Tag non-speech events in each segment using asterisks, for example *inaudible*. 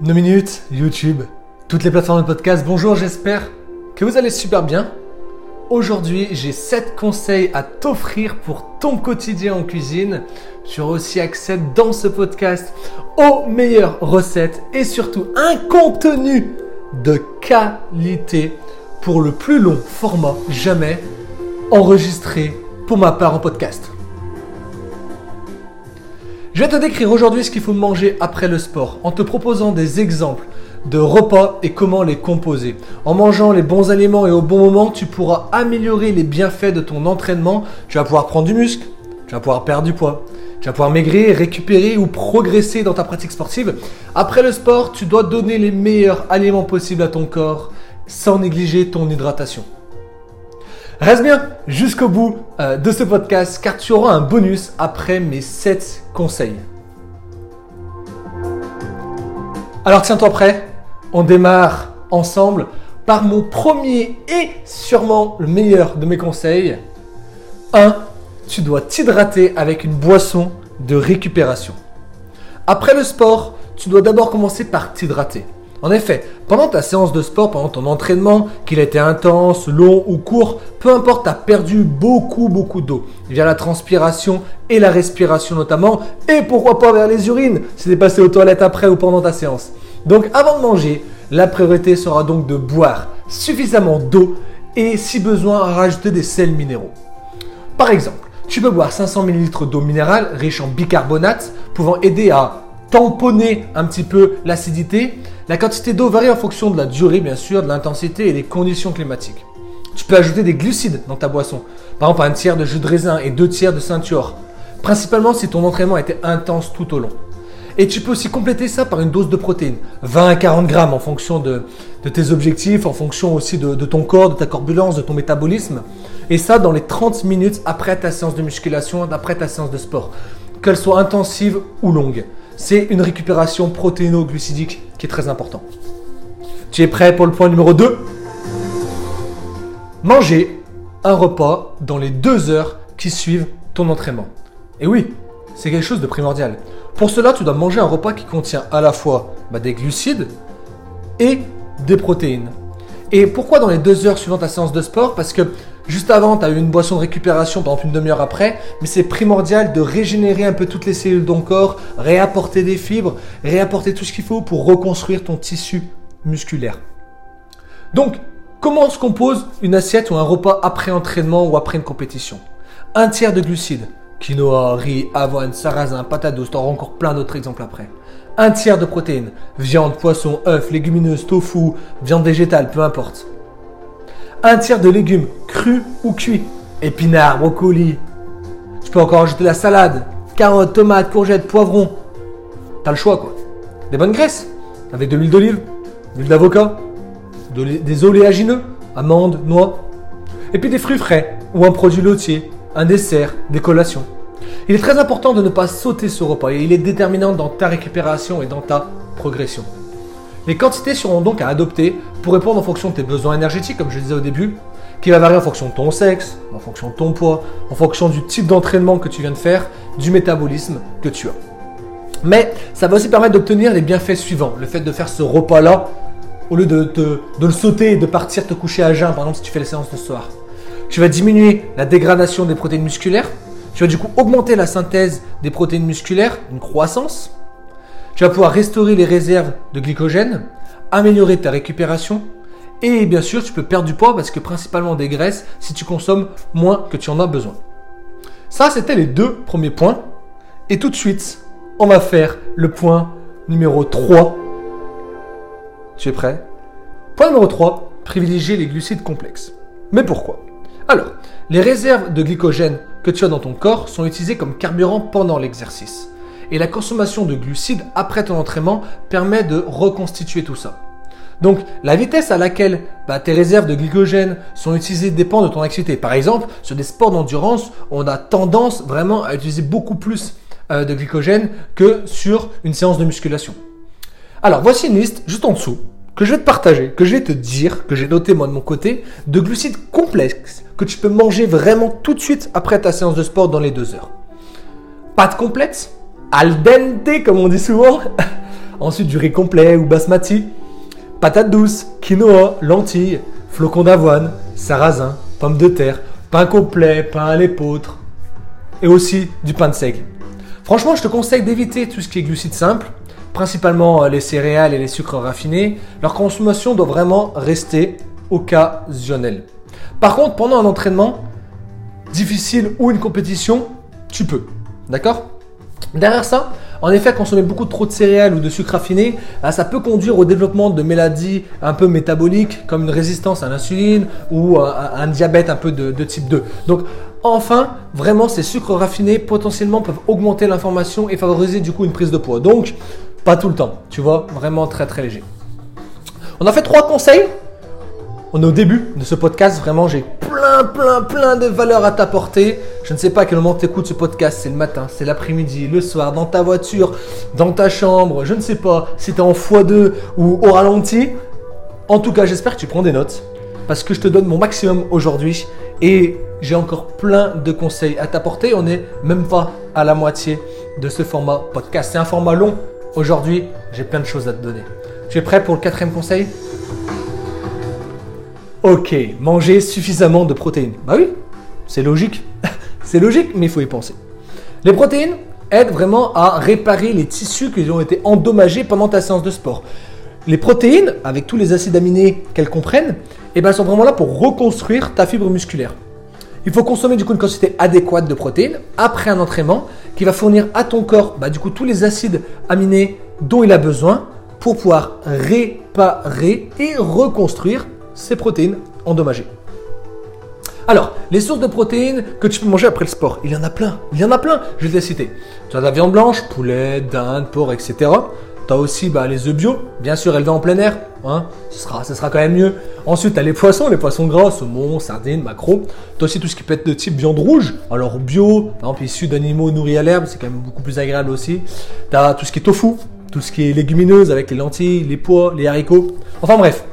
nos minutes, YouTube, toutes les plateformes de podcast. Bonjour, j'espère que vous allez super bien. Aujourd'hui, j'ai 7 conseils à t'offrir pour ton quotidien en cuisine. Tu auras aussi accès dans ce podcast aux meilleures recettes et surtout un contenu de qualité pour le plus long format jamais enregistré pour ma part en podcast. Je vais te décrire aujourd'hui ce qu'il faut manger après le sport en te proposant des exemples de repas et comment les composer. En mangeant les bons aliments et au bon moment, tu pourras améliorer les bienfaits de ton entraînement. Tu vas pouvoir prendre du muscle, tu vas pouvoir perdre du poids, tu vas pouvoir maigrir, récupérer ou progresser dans ta pratique sportive. Après le sport, tu dois donner les meilleurs aliments possibles à ton corps sans négliger ton hydratation. Reste bien jusqu'au bout euh, de ce podcast car tu auras un bonus après mes 7 conseils. Alors tiens-toi prêt, on démarre ensemble par mon premier et sûrement le meilleur de mes conseils. 1. Tu dois t'hydrater avec une boisson de récupération. Après le sport, tu dois d'abord commencer par t'hydrater. En effet, pendant ta séance de sport, pendant ton entraînement, qu'il ait été intense, long ou court, peu importe, tu as perdu beaucoup, beaucoup d'eau via la transpiration et la respiration notamment, et pourquoi pas vers les urines si tu passé aux toilettes après ou pendant ta séance. Donc avant de manger, la priorité sera donc de boire suffisamment d'eau et si besoin rajouter des sels minéraux. Par exemple, tu peux boire 500 ml d'eau minérale riche en bicarbonate pouvant aider à tamponner un petit peu l'acidité. La quantité d'eau varie en fonction de la durée, bien sûr, de l'intensité et des conditions climatiques. Tu peux ajouter des glucides dans ta boisson. Par exemple, un tiers de jus de raisin et deux tiers de ceinture. Principalement si ton entraînement était intense tout au long. Et tu peux aussi compléter ça par une dose de protéines. 20 à 40 grammes en fonction de, tes objectifs, en fonction aussi de, de, ton corps, de ta corpulence, de ton métabolisme. Et ça dans les 30 minutes après ta séance de musculation, après ta séance de sport. Qu'elle soit intensive ou longue c'est une récupération protéino-glucidique qui est très important. Tu es prêt pour le point numéro 2 Manger un repas dans les deux heures qui suivent ton entraînement. Et oui, c'est quelque chose de primordial. Pour cela, tu dois manger un repas qui contient à la fois bah, des glucides et des protéines. Et pourquoi dans les deux heures suivant ta séance de sport? Parce que Juste avant, tu as eu une boisson de récupération pendant une demi-heure après, mais c'est primordial de régénérer un peu toutes les cellules de ton corps, réapporter des fibres, réapporter tout ce qu'il faut pour reconstruire ton tissu musculaire. Donc, comment se compose une assiette ou un repas après entraînement ou après une compétition? Un tiers de glucides, quinoa, riz, avoine, sarrasin, patate douce, t'auras encore plein d'autres exemples après. Un tiers de protéines, viande, poisson, œufs, légumineuses, tofu, viande végétale, peu importe un tiers de légumes, crus ou cuits. Épinards, brocolis. Tu peux encore ajouter la salade, carottes, tomates, courgettes, poivrons. T'as le choix quoi. Des bonnes graisses, avec de l'huile d'olive, de l'huile d'avocat, des oléagineux, amandes, noix. Et puis des fruits frais ou un produit laitier, un dessert, des collations. Il est très important de ne pas sauter ce repas et il est déterminant dans ta récupération et dans ta progression. Les quantités seront donc à adopter pour répondre en fonction de tes besoins énergétiques, comme je le disais au début, qui va varier en fonction de ton sexe, en fonction de ton poids, en fonction du type d'entraînement que tu viens de faire, du métabolisme que tu as. Mais ça va aussi permettre d'obtenir les bienfaits suivants. Le fait de faire ce repas-là, au lieu de, le sauter et de partir te coucher à jeun, par exemple si tu fais les séances de soir. Tu vas diminuer la dégradation des protéines musculaires. Tu vas du coup augmenter la synthèse des protéines musculaires, une croissance. Tu vas pouvoir restaurer les réserves de glycogène, améliorer ta récupération et bien sûr tu peux perdre du poids parce que principalement des graisses si tu consommes moins que tu en as besoin. Ça c'était les deux premiers points et tout de suite on va faire le point numéro 3. Tu es prêt? Point numéro 3, privilégier les glucides complexes. Mais pourquoi? Alors, les réserves de glycogène que tu as dans ton corps sont utilisées comme carburant pendant l'exercice. Et la consommation de glucides après ton entraînement permet de reconstituer tout ça. Donc la vitesse à laquelle bah, tes réserves de glycogène sont utilisées dépend de ton activité. Par exemple, sur des sports d'endurance, on a tendance vraiment à utiliser beaucoup plus euh, de glycogène que sur une séance de musculation. Alors voici une liste juste en dessous que je vais te partager, que je vais te dire, que j'ai noté moi de mon côté, de glucides complexes que tu peux manger vraiment tout de suite après ta séance de sport dans les deux heures. Pâtes complètes, al dente comme on dit souvent, *laughs* Ensuite, du riz complet ou basmati, patates douces, quinoa, lentilles, flocons d'avoine, sarrasin, pommes de terre, pain complet, pain à l'épeautre et aussi du pain de seigle. Franchement, je te conseille d'éviter tout ce qui est glucides simples, principalement euh, les céréales et les sucres raffinés. Leur consommation doit vraiment rester occasionnelle. Par contre, pendant un entraînement difficile ou une compétition, tu peux. D'accord? Derrière ça, en effet, consommer beaucoup trop de céréales ou de sucre raffiné, bah, ça peut conduire au développement de maladies un peu métaboliques, comme une résistance à l'insuline ou un diabète un peu de, type 2. Donc, enfin, vraiment, ces sucres raffinés potentiellement peuvent augmenter l'information et favoriser du coup une prise de poids. Donc, pas tout le temps, tu vois, vraiment très très léger. On a fait trois conseils on est au début de ce podcast. Vraiment, j'ai plein, plein, de valeurs à t'apporter. Je ne sais pas à quel moment tu écoutes ce podcast. C'est le matin, c'est l'après-midi, le soir, dans ta voiture, dans ta chambre. Je ne sais pas si tu es en x2 ou au ralenti. En tout cas, j'espère que tu prends des notes parce que je te donne mon maximum aujourd'hui et j'ai encore plein de conseils à t'apporter. On n'est même pas à la moitié de ce format podcast. C'est un format long. Aujourd'hui, j'ai plein de choses à te donner. Tu es prêt pour le quatrième conseil? Ok, manger suffisamment de protéines. Bah oui, c'est logique. *laughs* c'est logique, mais il faut y penser. Les protéines aident vraiment à réparer les tissus qui ont été endommagés pendant ta séance de sport. Les protéines, avec tous les acides aminés qu'elles comprennent, eh ben, sont vraiment là pour reconstruire ta fibre musculaire. Il faut consommer du coup une quantité adéquate de protéines après un entraînement qui va fournir à ton corps bah, du coup tous les acides aminés dont il a besoin pour pouvoir réparer et reconstruire ces protéines endommagées. Alors, les sources de protéines que tu peux manger après le sport, il y en a plein. Il y en a plein, je vais te les citer. Tu as de la viande blanche, poulet, dinde, porc, etc. Tu as aussi bah, les œufs bio, bien sûr élevés en plein air, hein, ce, sera, ce sera quand même mieux. Ensuite, tu as les poissons, les poissons gras, saumon, sardines, maquereau. Tu as aussi tout ce qui peut être de type viande rouge, alors bio, par exemple issu d'animaux nourris à l'herbe, c'est quand même beaucoup plus agréable aussi. Tu as tout ce qui est tofu, tout ce qui est légumineuse avec les lentilles, les pois, les haricots. Enfin bref,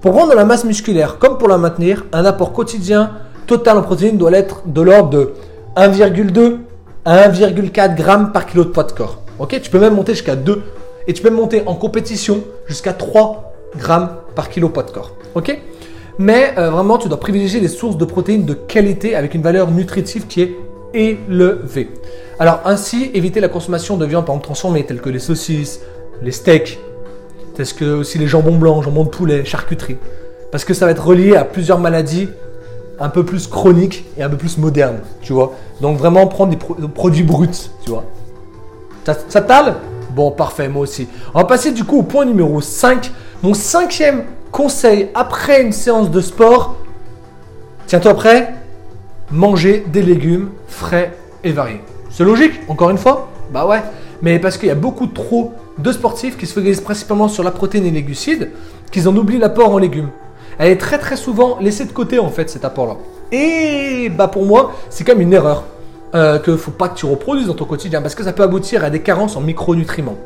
pour prendre de la masse musculaire comme pour la maintenir, un apport quotidien total en protéines doit être de l'ordre de 1,2 à 1,4 g par kilo de poids de corps. Tu peux même monter jusqu'à 2 et tu peux monter en compétition jusqu'à 3 g par kilo poids de corps. Mais euh, vraiment, tu dois privilégier les sources de protéines de qualité avec une valeur nutritive qui est élevée. Alors ainsi, éviter la consommation de viande par exemple transformée telles que les saucisses, les steaks, est-ce que aussi les jambons blancs, jambons de poulet, charcuterie. Parce que ça va être relié à plusieurs maladies un peu plus chroniques et un peu plus modernes, tu vois. Donc vraiment prendre des, produits bruts, tu vois. Ça, ça t'ale Bon, parfait, moi aussi. On va passer du coup au point numéro 5. Mon cinquième conseil après une séance de sport. Tiens-toi prêt Manger des légumes frais et variés. C'est logique, encore une fois? Bah ouais. Mais parce qu'il y a beaucoup trop de sportifs qui se focalisent principalement sur la protéine et les glucides, qu'ils en oublient l'apport en légumes. Elle est très très souvent laissée de côté en fait cet apport-là. Et bah pour moi, c'est comme une erreur euh, que faut pas que tu reproduises dans ton quotidien parce que ça peut aboutir à des carences en micronutriments.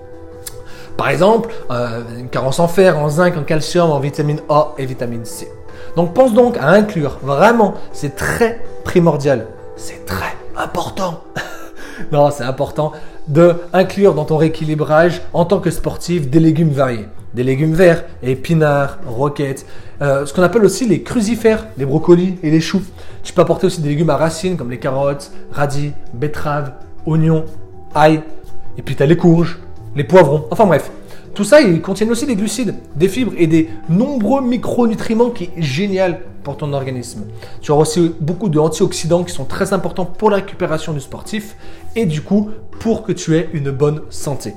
Par exemple, euh, une carence en fer, en zinc, en calcium, en vitamine A et vitamine C. Donc pense donc à inclure, vraiment, c'est très primordial, c'est très important. *laughs* non, c'est important de inclure dans ton rééquilibrage en tant que sportif des légumes variés. Des légumes verts, épinards, roquettes, euh, ce qu'on appelle aussi les crucifères, les brocolis et les choux. Tu peux apporter aussi des légumes à racines comme les carottes, radis, betteraves, oignons, ail. Et puis tu as les courges, les poivrons. Enfin bref, tout ça, ils contiennent aussi des glucides, des fibres et des nombreux micronutriments qui est génial pour ton organisme. Tu auras aussi beaucoup d'antioxydants qui sont très importants pour la récupération du sportif et du coup pour que tu aies une bonne santé.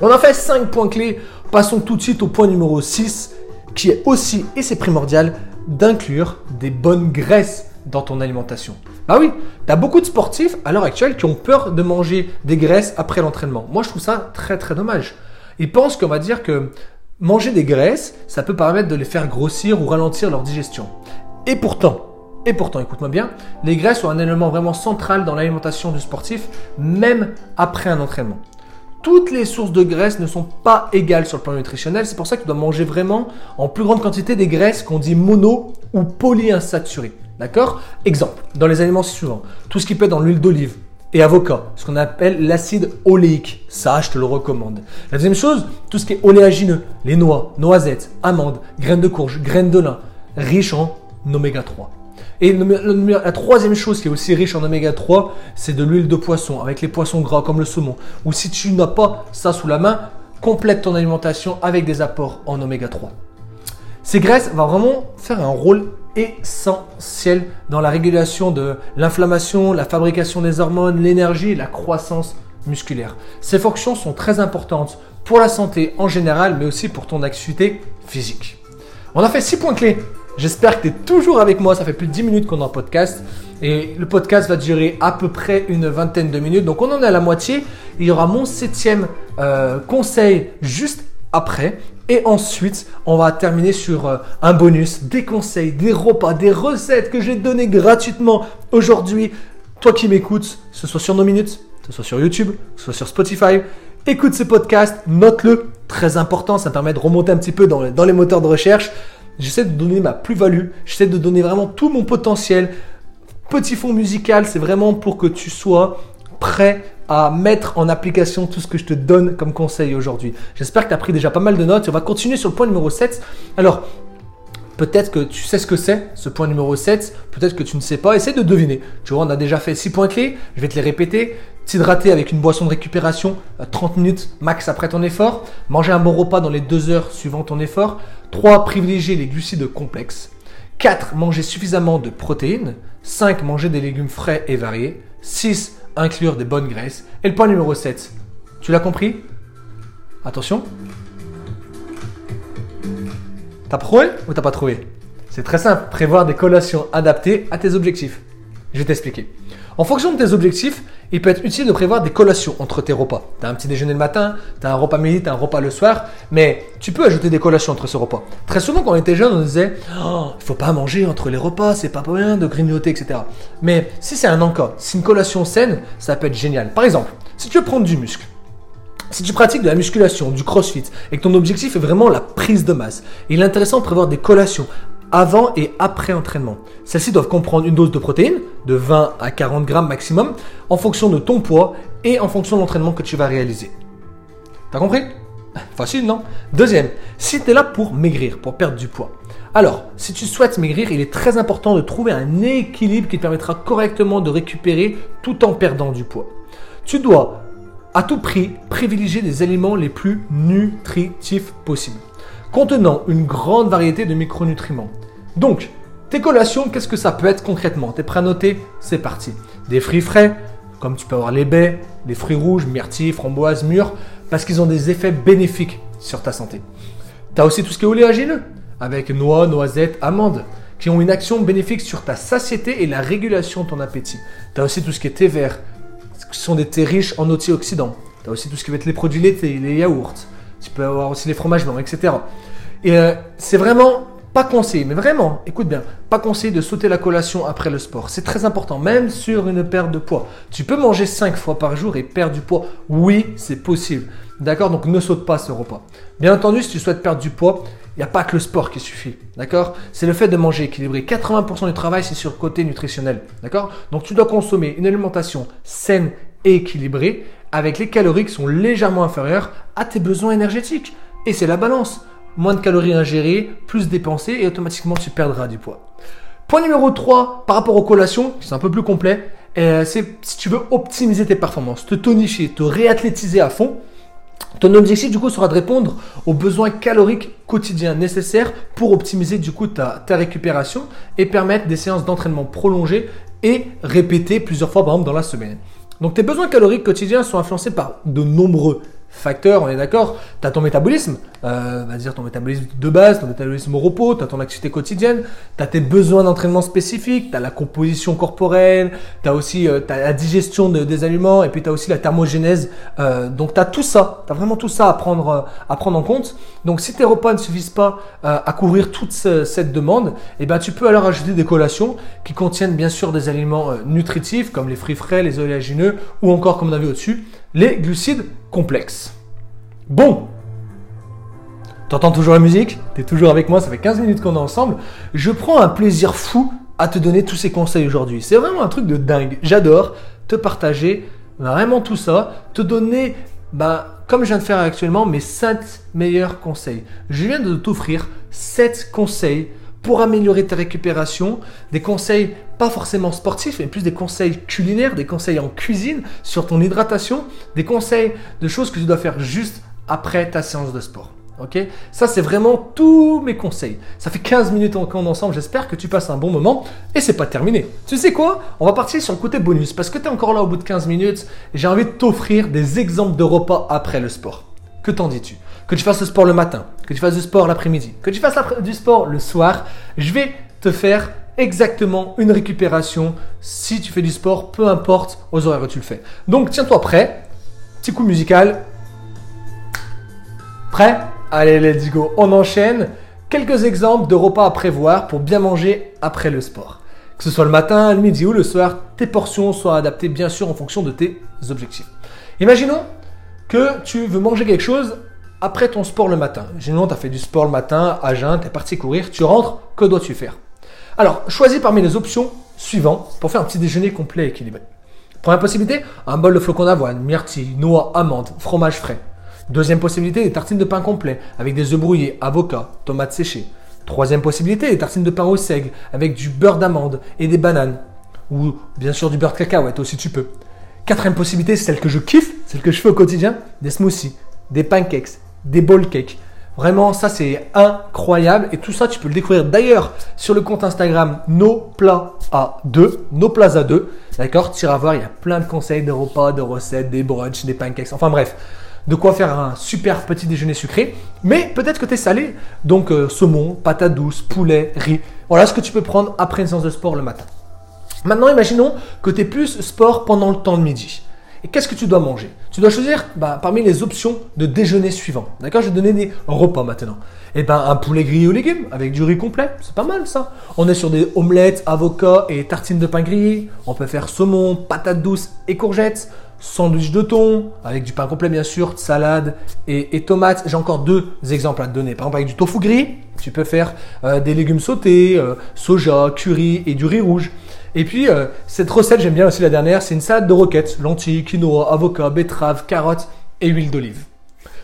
On a fait 5 points clés. Passons tout de suite au point numéro 6 qui est aussi, et c'est primordial, d'inclure des bonnes graisses dans ton alimentation. Bah oui, tu as beaucoup de sportifs à l'heure actuelle qui ont peur de manger des graisses après l'entraînement. Moi, je trouve ça très très dommage. Ils pensent qu'on va dire que manger des graisses, ça peut permettre de les faire grossir ou ralentir leur digestion. Et pourtant, et pourtant, écoute-moi bien, les graisses sont un élément vraiment central dans l'alimentation du sportif, même après un entraînement. Toutes les sources de graisses ne sont pas égales sur le plan nutritionnel, c'est pour ça que tu dois manger vraiment en plus grande quantité des graisses qu'on dit mono ou polyinsaturées. D'accord? Exemple, dans les aliments suivants, tout ce qui peut être dans l'huile d'olive, et avocat, ce qu'on appelle l'acide oléique. Ça, je te le recommande. La deuxième chose, tout ce qui est oléagineux, les noix, noisettes, amandes, graines de courge, graines de lin, riches en oméga 3. Et la troisième chose qui est aussi riche en oméga 3, c'est de l'huile de poisson, avec les poissons gras comme le saumon. Ou si tu n'as pas ça sous la main, complète ton alimentation avec des apports en oméga 3. Ces graisses vont vraiment faire un rôle essentiel dans la régulation de l'inflammation, la fabrication des hormones, l'énergie la croissance musculaire. Ces fonctions sont très importantes pour la santé en général, mais aussi pour ton activité physique. On a fait six points clés. J'espère que tu es toujours avec moi. Ça fait plus de 10 minutes qu'on est en podcast. Et le podcast va durer à peu près une vingtaine de minutes. Donc on en est à la moitié. Il y aura mon septième euh, conseil juste après. Et ensuite, on va terminer sur euh, un bonus, des conseils, des repas, des recettes que j'ai données gratuitement aujourd'hui. Toi qui m'écoutes, que ce soit sur nos minutes, que ce soit sur YouTube, que ce soit sur Spotify, écoute ce podcast, note-le. Très important, ça permet de remonter un petit peu dans, dans les moteurs de recherche. J'essaie de donner ma plus-value, j'essaie de donner vraiment tout mon potentiel. Petit fond musical, c'est vraiment pour que tu sois prêt à mettre en application tout ce que je te donne comme conseil aujourd'hui. J'espère que tu as pris déjà pas mal de notes. On va continuer sur le point numéro 7. Alors, peut-être que tu sais ce que c'est, ce point numéro 7. Peut-être que tu ne sais pas. Essaie de deviner. Tu vois, on a déjà fait 6 points clés. Je vais te les répéter. T'hydrater avec une boisson de récupération 30 minutes max après ton effort. Manger un bon repas dans les 2 heures suivant ton effort. 3. Privilégier les glucides complexes. 4. Manger suffisamment de protéines. 5. Manger des légumes frais et variés. 6 inclure des bonnes graisses. Et le point numéro 7, tu l'as compris? Attention. T'as trouvé ou t'as pas trouvé? C'est très simple, prévoir des collations adaptées à tes objectifs. Je vais t'expliquer. En fonction de tes objectifs, il peut être utile de prévoir des collations entre tes repas. Tu un petit déjeuner le matin, tu as un repas midi, tu as un repas le soir, mais tu peux ajouter des collations entre ce repas. Très souvent, quand on était jeune, on disait oh, il faut pas manger entre les repas, c'est pas bien de grignoter, etc. Mais si c'est un encas, si une collation saine, ça peut être génial. Par exemple, si tu veux prendre du muscle, si tu pratiques de la musculation, du crossfit, et que ton objectif est vraiment la prise de masse, il est intéressant de prévoir des collations avant et après entraînement. Celles-ci doivent comprendre une dose de protéines, de 20 à 40 grammes maximum, en fonction de ton poids et en fonction de l'entraînement que tu vas réaliser. T'as compris? *laughs* Facile, non? Deuxième, si tu es là pour maigrir, pour perdre du poids. Alors, si tu souhaites maigrir, il est très important de trouver un équilibre qui te permettra correctement de récupérer tout en perdant du poids. Tu dois, à tout prix, privilégier des aliments les plus nutritifs possibles, contenant une grande variété de micronutriments. Donc, tes collations, qu'est-ce que ça peut être concrètement? T'es prêt à noter? C'est parti. Des fruits frais, comme tu peux avoir les baies, les fruits rouges, myrtilles, framboises, mûres, parce qu'ils ont des effets bénéfiques sur ta santé. Tu as aussi tout ce qui est oléagineux, avec noix, noisettes, amandes, qui ont une action bénéfique sur ta satiété et la régulation de ton appétit. Tu as aussi tout ce qui est thé vert, qui sont des thés riches en antioxydants. Tu as aussi tout ce qui va être les produits laitiers, les yaourts. Tu peux avoir aussi les fromages blancs, etc. Et euh, c'est vraiment pas conseillé, mais vraiment, écoute bien, pas conseillé de sauter la collation après le sport. C'est très important, même sur une perte de poids. Tu peux manger 5 fois par jour et perdre du poids. Oui, c'est possible. D'accord Donc ne saute pas ce repas. Bien entendu, si tu souhaites perdre du poids, il n'y a pas que le sport qui suffit. D'accord? C'est le fait de manger équilibré. 80% du travail, c'est sur le côté nutritionnel. D'accord? Donc tu dois consommer une alimentation saine et équilibrée avec les calories qui sont légèrement inférieures à tes besoins énergétiques. Et c'est la balance moins de calories ingérées, plus dépensées et automatiquement tu perdras du poids. Point numéro 3, par rapport aux collations, c'est un peu plus complet, euh, c'est si tu veux optimiser tes performances, te tonifier, te réathlétiser à fond, ton objectif du coup sera de répondre aux besoins caloriques quotidiens nécessaires pour optimiser du coup ta, ta récupération et permettre des séances d'entraînement prolongées et répétées plusieurs fois par exemple dans la semaine. Donc tes besoins caloriques quotidiens sont influencés par de nombreux facteurs, on est d'accord. Tu as ton métabolisme, euh, va dire ton métabolisme de base, ton métabolisme au repos, tu as ton activité quotidienne, tu as tes besoins d'entraînement spécifiques, tu as la composition corporelle, tu as aussi euh, la digestion des aliments et puis tu as aussi la thermogénèse. Euh, donc tu as tout ça, tu as vraiment tout ça à prendre, euh, à prendre en compte. Donc si tes repas ne suffisent pas à couvrir toute cette demande, eh ben, tu peux alors ajouter des collations qui contiennent bien sûr des aliments nutritifs comme les fruits frais, les oléagineux ou encore comme on a vu au-dessus, les glucides complexes. Bon, T'entends toujours la musique? T'es toujours avec moi, ça fait 15 minutes qu'on est ensemble. Je prends un plaisir fou à te donner tous ces conseils aujourd'hui. C'est vraiment un truc de dingue. J'adore te partager vraiment tout ça, te donner, bah, comme je viens de faire actuellement, mes 7 meilleurs conseils. Je viens de t'offrir 7 conseils pour améliorer ta récupération, des conseils pas forcément sportifs, mais plus des conseils culinaires, des conseils en cuisine, sur ton hydratation, des conseils de choses que tu dois faire juste après ta séance de sport. Ok? Ça, c'est vraiment tous mes conseils. Ça fait 15 minutes qu'on est ensemble. J'espère que tu passes un bon moment. Et c'est pas terminé. Tu sais quoi? On va partir sur le côté bonus. Parce que tu es encore là au bout de 15 minutes. J'ai envie de t'offrir des exemples de repas après le sport. Que t'en dis-tu? Que tu fasses le sport le matin, que tu fasses du sport l'après-midi, que tu fasses du sport le soir. Je vais te faire exactement une récupération si tu fais du sport, peu importe aux horaires où tu le fais. Donc tiens-toi prêt. Petit coup musical. Prêt? Allez, let's go. On enchaîne. Quelques exemples de repas à prévoir pour bien manger après le sport. Que ce soit le matin, le midi ou le soir, tes portions soient adaptées bien sûr en fonction de tes objectifs. Imaginons que tu veux manger quelque chose après ton sport le matin. Généralement, tu as fait du sport le matin, à jeun, tu es parti courir, tu rentres, que dois-tu faire? Alors, choisis parmi les options suivantes pour faire un petit déjeuner complet et équilibré. Première possibilité, un bol de flocons d'avoine, myrtille, noix, amandes, fromage frais. Deuxième possibilité, des tartines de pain complet avec des œufs brouillés, avocats, tomates séchées. Troisième possibilité, des tartines de pain au seigle avec du beurre d'amande et des bananes. Ou bien sûr du beurre de cacahuète aussi tu peux. Quatrième possibilité, celle que je kiffe, celle que je fais au quotidien, des smoothies, des pancakes, des bowl cakes. Vraiment, ça c'est incroyable et tout ça tu peux le découvrir d'ailleurs sur le compte Instagram NoPlaza2, NoPlaza2. D'accord Tu iras voir, il y a plein de conseils de repas, de recettes, des brunchs, des pancakes. Enfin bref, de quoi faire un super petit déjeuner sucré. Mais peut-être que tu es salé, donc euh, saumon, patate douce, poulet, riz. Voilà ce que tu peux prendre après une séance de sport le matin. Maintenant, imaginons que tu es plus sport pendant le temps de midi. Et qu'est-ce que tu dois manger? Tu dois choisir bah, parmi les options de déjeuner suivant. D'accord Je vais te donner des repas maintenant. Et eh ben un poulet grillé aux légumes avec du riz complet, c'est pas mal ça. On est sur des omelettes, avocats et tartines de pain grillé. On peut faire saumon, patates douces et courgettes sandwich de thon, avec du pain complet bien sûr, salade et, tomates. J'ai encore deux exemples à te donner. Par exemple, avec du tofu gris, tu peux faire euh, des légumes sautés, euh, soja, curry et du riz rouge. Et puis, euh, cette recette, j'aime bien aussi la dernière, c'est une salade de roquettes, lentilles, quinoa, avocat, betterave, carottes et huile d'olive.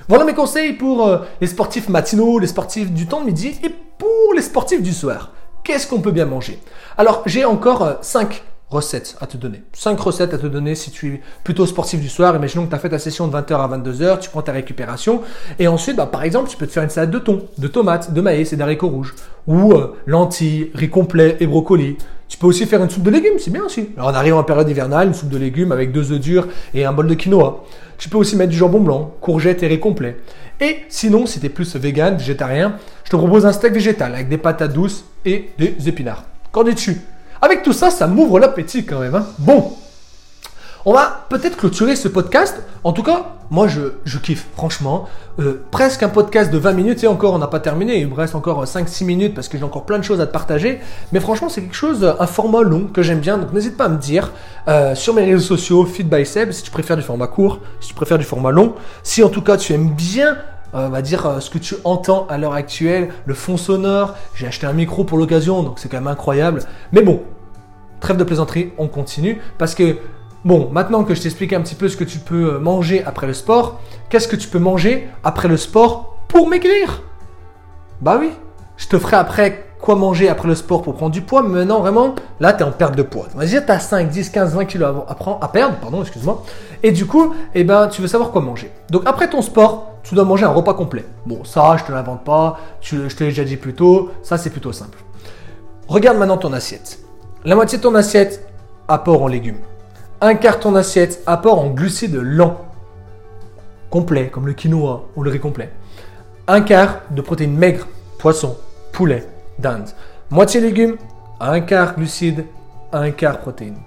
Voilà mes conseils pour les sportifs matinaux, les sportifs du temps de midi et pour les sportifs du soir. Qu'est-ce qu'on peut bien manger? Alors, j'ai encore 5 recettes à te donner. 5 recettes à te donner si tu es plutôt sportif du soir. Imaginons que tu as fait ta session de 20h à 22h, tu prends ta récupération. Et ensuite, bah, par exemple, tu peux te faire une salade de thon, de tomates, de maïs et d'haricots rouges. Ou euh, lentilles, riz complet et brocolis. Tu peux aussi faire une soupe de légumes, c'est bien aussi. Alors on arrive en période hivernale, une soupe de légumes avec deux œufs durs et un bol de quinoa. Tu peux aussi mettre du jambon blanc, courgettes et riz complet. Et sinon, si tu es plus vegan, végétarien, je te propose un steak végétal avec des patates douces et des épinards. Qu'en dis-tu? Avec tout ça, ça m'ouvre l'appétit quand même. Hein. Bon, on va peut-être clôturer ce podcast. En tout cas, moi, je, kiffe, franchement. Euh, presque un podcast de 20 minutes et encore, on n'a pas terminé. Il me reste encore 5-6 minutes parce que j'ai encore plein de choses à te partager. Mais franchement, c'est quelque chose, un format long que j'aime bien. Donc, n'hésite pas à me dire euh, sur mes réseaux sociaux, Feed by Seb, si tu préfères du format court, si tu préfères du format long. Si en tout cas, tu aimes bien euh, on va dire euh, ce que tu entends à l'heure actuelle, le fond sonore. J'ai acheté un micro pour l'occasion, donc c'est quand même incroyable. Mais bon, trêve de plaisanterie, on continue parce que bon, maintenant que je t'explique un petit peu ce que tu peux euh, manger après le sport, qu'est-ce que tu peux manger après le sport pour maigrir? Bah oui, je te ferai après quoi manger après le sport pour prendre du poids, mais maintenant vraiment, là tu es en perte de poids. On va dire tu as 5, 10, 15, 20 kilos à, à perdre, pardon, excuse-moi. Et du coup, eh ben, tu veux savoir quoi manger. Donc après ton sport, tu dois manger un repas complet. Bon, ça, je te l'invente pas, je te l'ai déjà dit plus tôt, ça c'est plutôt simple. Regarde maintenant ton assiette. La moitié de ton assiette, apport en légumes. Un quart de ton assiette, apport en glucides lents. Complet, comme le quinoa ou le riz complet. Un quart de protéines maigres, poisson, poulet, dinde. Moitié légumes, un quart glucides, un quart protéines.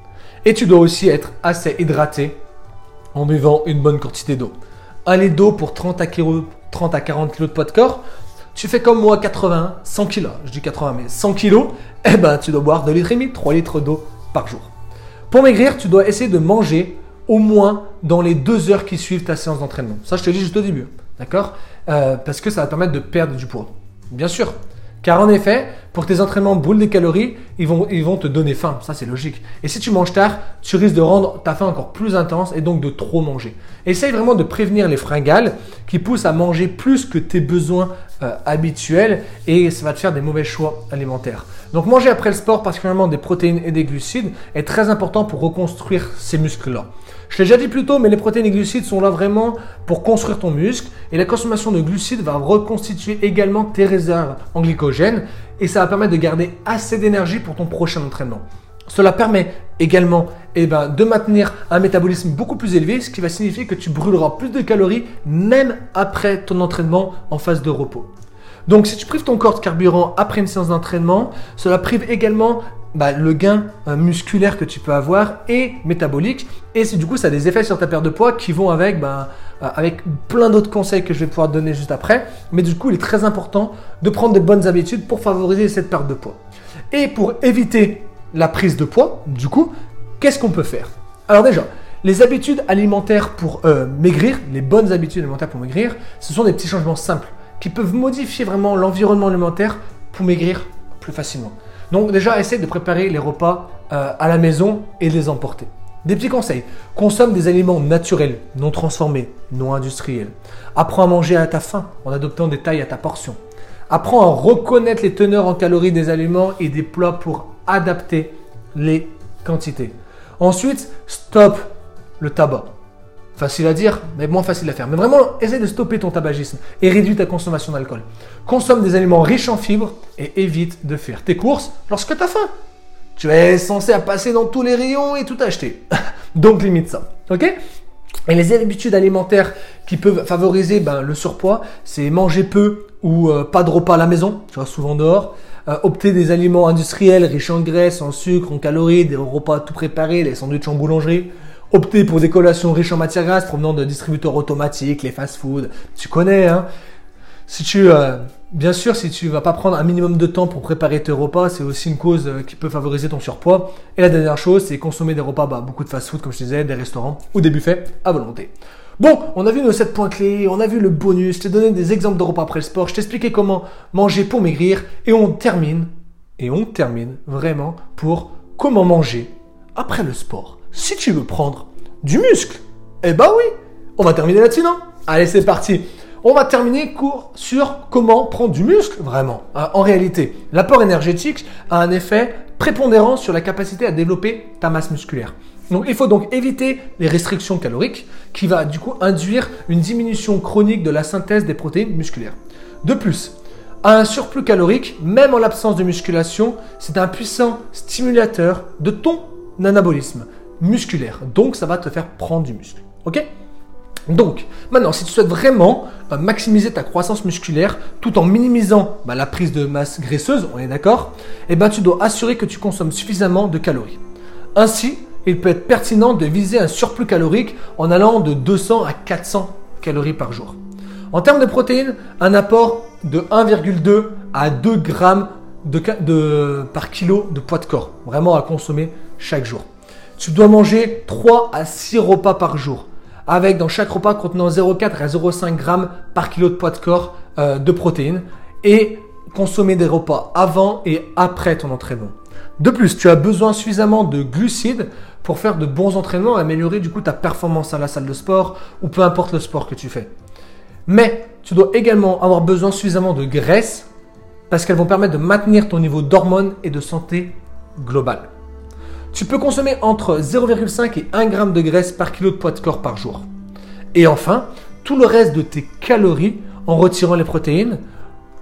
Et tu dois aussi être assez hydraté en buvant une bonne quantité d'eau. Un litre d'eau pour 30 à, 30 à 40 kg de poids de corps. Tu fais comme moi 80, 100 kg. Je dis 80, mais 100 kg, eh ben, tu dois boire 2 litres et demi, 3 litres d'eau par jour. Pour maigrir, tu dois essayer de manger au moins dans les 2 heures qui suivent ta séance d'entraînement. Ça, je te dis juste au début. D'accord? Euh, Parce que ça va te permettre de perdre du poids. Bien sûr. Car en effet, pour tes entraînements brûlent des calories, ils vont, ils vont te donner faim. Ça, c'est logique. Et si tu manges tard, tu risques de rendre ta faim encore plus intense et donc de trop manger. Essaye vraiment de prévenir les fringales qui poussent à manger plus que tes besoins euh, habituels et ça va te faire des mauvais choix alimentaires. Donc manger après le sport, particulièrement des protéines et des glucides, est très important pour reconstruire ces muscles-là. Je l'ai déjà dit plus tôt, mais les protéines et glucides sont là vraiment pour construire ton muscle. Et la consommation de glucides va reconstituer également tes réserves en glycogène. Et ça va permettre de garder assez d'énergie pour ton prochain entraînement. Cela permet également eh ben, de maintenir un métabolisme beaucoup plus élevé, ce qui va signifier que tu brûleras plus de calories même après ton entraînement en phase de repos. Donc si tu prives ton corps de carburant après une séance d'entraînement, cela prive également bah, le gain euh, musculaire que tu peux avoir et métabolique. Et du coup, ça a des effets sur ta perte de poids qui vont avec, bah, euh, avec plein d'autres conseils que je vais pouvoir te donner juste après. Mais du coup, il est très important de prendre des bonnes habitudes pour favoriser cette perte de poids. Et pour éviter la prise de poids, du coup, qu'est-ce qu'on peut faire? Alors déjà, les habitudes alimentaires pour euh, maigrir, les bonnes habitudes alimentaires pour maigrir, ce sont des petits changements simples qui peuvent modifier vraiment l'environnement alimentaire pour maigrir plus facilement. Donc déjà, essaye de préparer les repas euh, à la maison et de les emporter. Des petits conseils. Consomme des aliments naturels, non transformés, non industriels. Apprends à manger à ta faim en adoptant des tailles à ta portion. Apprends à reconnaître les teneurs en calories des aliments et des plats pour adapter les quantités. Ensuite, stop le tabac. Facile à dire, mais moins facile à faire. Mais vraiment, essaie de stopper ton tabagisme et réduis ta consommation d'alcool. Consomme des aliments riches en fibres et évite de faire tes courses lorsque tu as faim. Tu es censé passer dans tous les rayons et tout acheter. *laughs* Donc limite ça. Ok? Et les habitudes alimentaires qui peuvent favoriser ben, le surpoids, c'est manger peu ou euh, pas de repas à la maison, tu vois, souvent dehors. Euh, opter des aliments industriels riches en graisse, en sucre, en calories, des repas tout préparés, les sandwichs en boulangerie opter pour des collations riches en matières grasses provenant de distributeurs automatiques, les fast-food. Tu connais, hein Si tu, euh, bien sûr, si tu vas pas prendre un minimum de temps pour préparer tes repas, c'est aussi une cause euh, qui peut favoriser ton surpoids. Et la dernière chose, c'est consommer des repas, bah, beaucoup de fast-food, comme je disais, des restaurants ou des buffets à volonté. Bon, on a vu nos 7 points clés, on a vu le bonus, je t'ai donné des exemples de repas après le sport, je t'ai expliqué comment manger pour maigrir, et on termine, et on termine vraiment pour comment manger après le sport si tu veux prendre du muscle, eh ben oui, on va terminer là-dessus, non? Allez, c'est parti. On va terminer court sur comment prendre du muscle, vraiment. Euh, en réalité, l'apport énergétique a un effet prépondérant sur la capacité à développer ta masse musculaire. Donc, il faut donc éviter les restrictions caloriques qui va du coup induire une diminution chronique de la synthèse des protéines musculaires. De plus, un surplus calorique, même en l'absence de musculation, c'est un puissant stimulateur de ton anabolisme, musculaire. Donc, ça va te faire prendre du muscle. Ok? Donc, maintenant, si tu souhaites vraiment euh, maximiser ta croissance musculaire tout en minimisant bah, la prise de masse graisseuse, on est d'accord, eh ben, tu dois assurer que tu consommes suffisamment de calories. Ainsi, il peut être pertinent de viser un surplus calorique en allant de 200 à 400 calories par jour. En termes de protéines, un apport de 1,2 à 2 grammes par kilo de poids de corps, vraiment à consommer chaque jour. Tu dois manger 3 à 6 repas par jour, avec dans chaque repas contenant 0,4 à 0,5 g par kilo de poids de corps euh, de protéines, et consommer des repas avant et après ton entraînement. De plus, tu as besoin suffisamment de glucides pour faire de bons entraînements et améliorer du coup ta performance à la salle de sport ou peu importe le sport que tu fais. Mais tu dois également avoir besoin suffisamment de graisse parce qu'elles vont permettre de maintenir ton niveau d'hormones et de santé globale. Tu peux consommer entre 0,5 et 1 g de graisse par kilo de poids de corps par jour. Et enfin, tout le reste de tes calories, en retirant les protéines,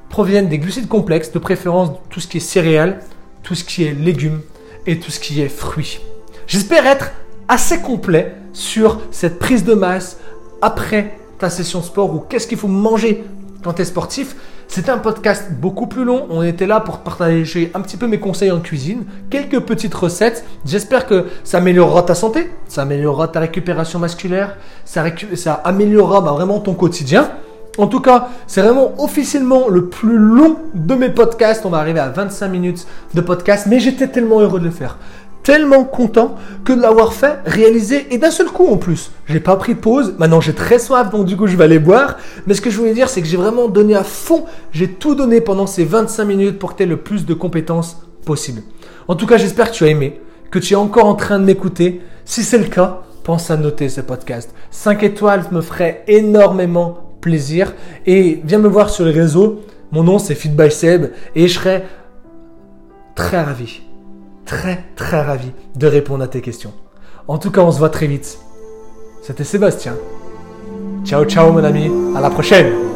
proviennent des glucides complexes, de préférence tout ce qui est céréales, tout ce qui est légumes et tout ce qui est fruits. J'espère être assez complet sur cette prise de masse après ta session sport ou qu'est-ce qu'il faut manger quand tu es sportif. C'était un podcast beaucoup plus long. On était là pour partager un petit peu mes conseils en cuisine, quelques petites recettes. J'espère que ça améliorera ta santé, ça améliorera ta récupération musculaire, ça, améliorera bah, vraiment ton quotidien. En tout cas, c'est vraiment officiellement le plus long de mes podcasts. On va arriver à 25 minutes de podcast, mais j'étais tellement heureux de le faire tellement content que de l'avoir fait, réalisé et d'un seul coup en plus. J'ai pas pris de pause. Maintenant j'ai très soif donc du coup je vais aller boire. Mais ce que je voulais dire c'est que j'ai vraiment donné à fond. J'ai tout donné pendant ces 25 minutes pour que tu aies le plus de compétences possible. En tout cas j'espère que tu as aimé, que tu es encore en train de m'écouter. Si c'est le cas, pense à noter ce podcast. 5 étoiles me ferait énormément plaisir. Et viens me voir sur les réseaux. Mon nom c'est Feed Seb et je serai très ravi, très très ravi de répondre à tes questions. En tout cas, on se voit très vite. C'était Sébastien. Ciao ciao mon ami, à la prochaine